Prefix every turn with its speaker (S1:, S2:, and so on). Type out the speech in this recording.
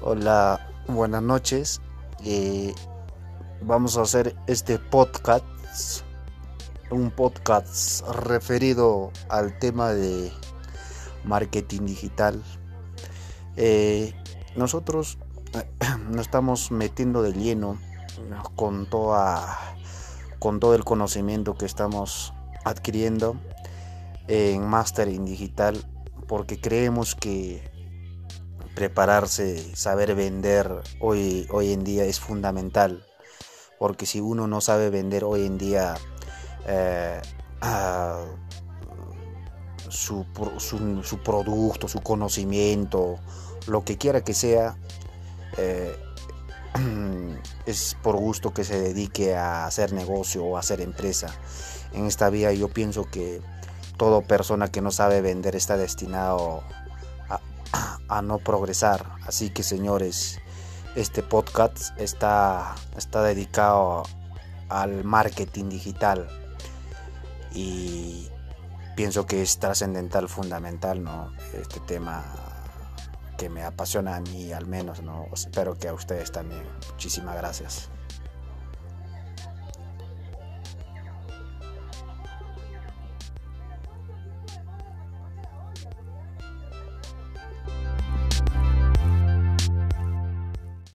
S1: Hola, buenas noches. Eh, vamos a hacer este podcast, un podcast referido al tema de marketing digital. Eh, nosotros nos estamos metiendo de lleno con toda con todo el conocimiento que estamos adquiriendo en mastering digital porque creemos que prepararse, saber vender hoy, hoy en día es fundamental. Porque si uno no sabe vender hoy en día eh, su, su, producto, su conocimiento, lo que quiera que sea, eh, es por gusto que se dedique a hacer negocio o a hacer empresa. En esta vía yo pienso que toda persona que no sabe vender está destinado a, no progresar. Así que señores, este podcast está, está dedicado al marketing digital y pienso que es trascendental, fundamental, ¿no? Este tema que me apasiona a mí al menos, ¿no? Espero que a ustedes también. Muchísimas gracias.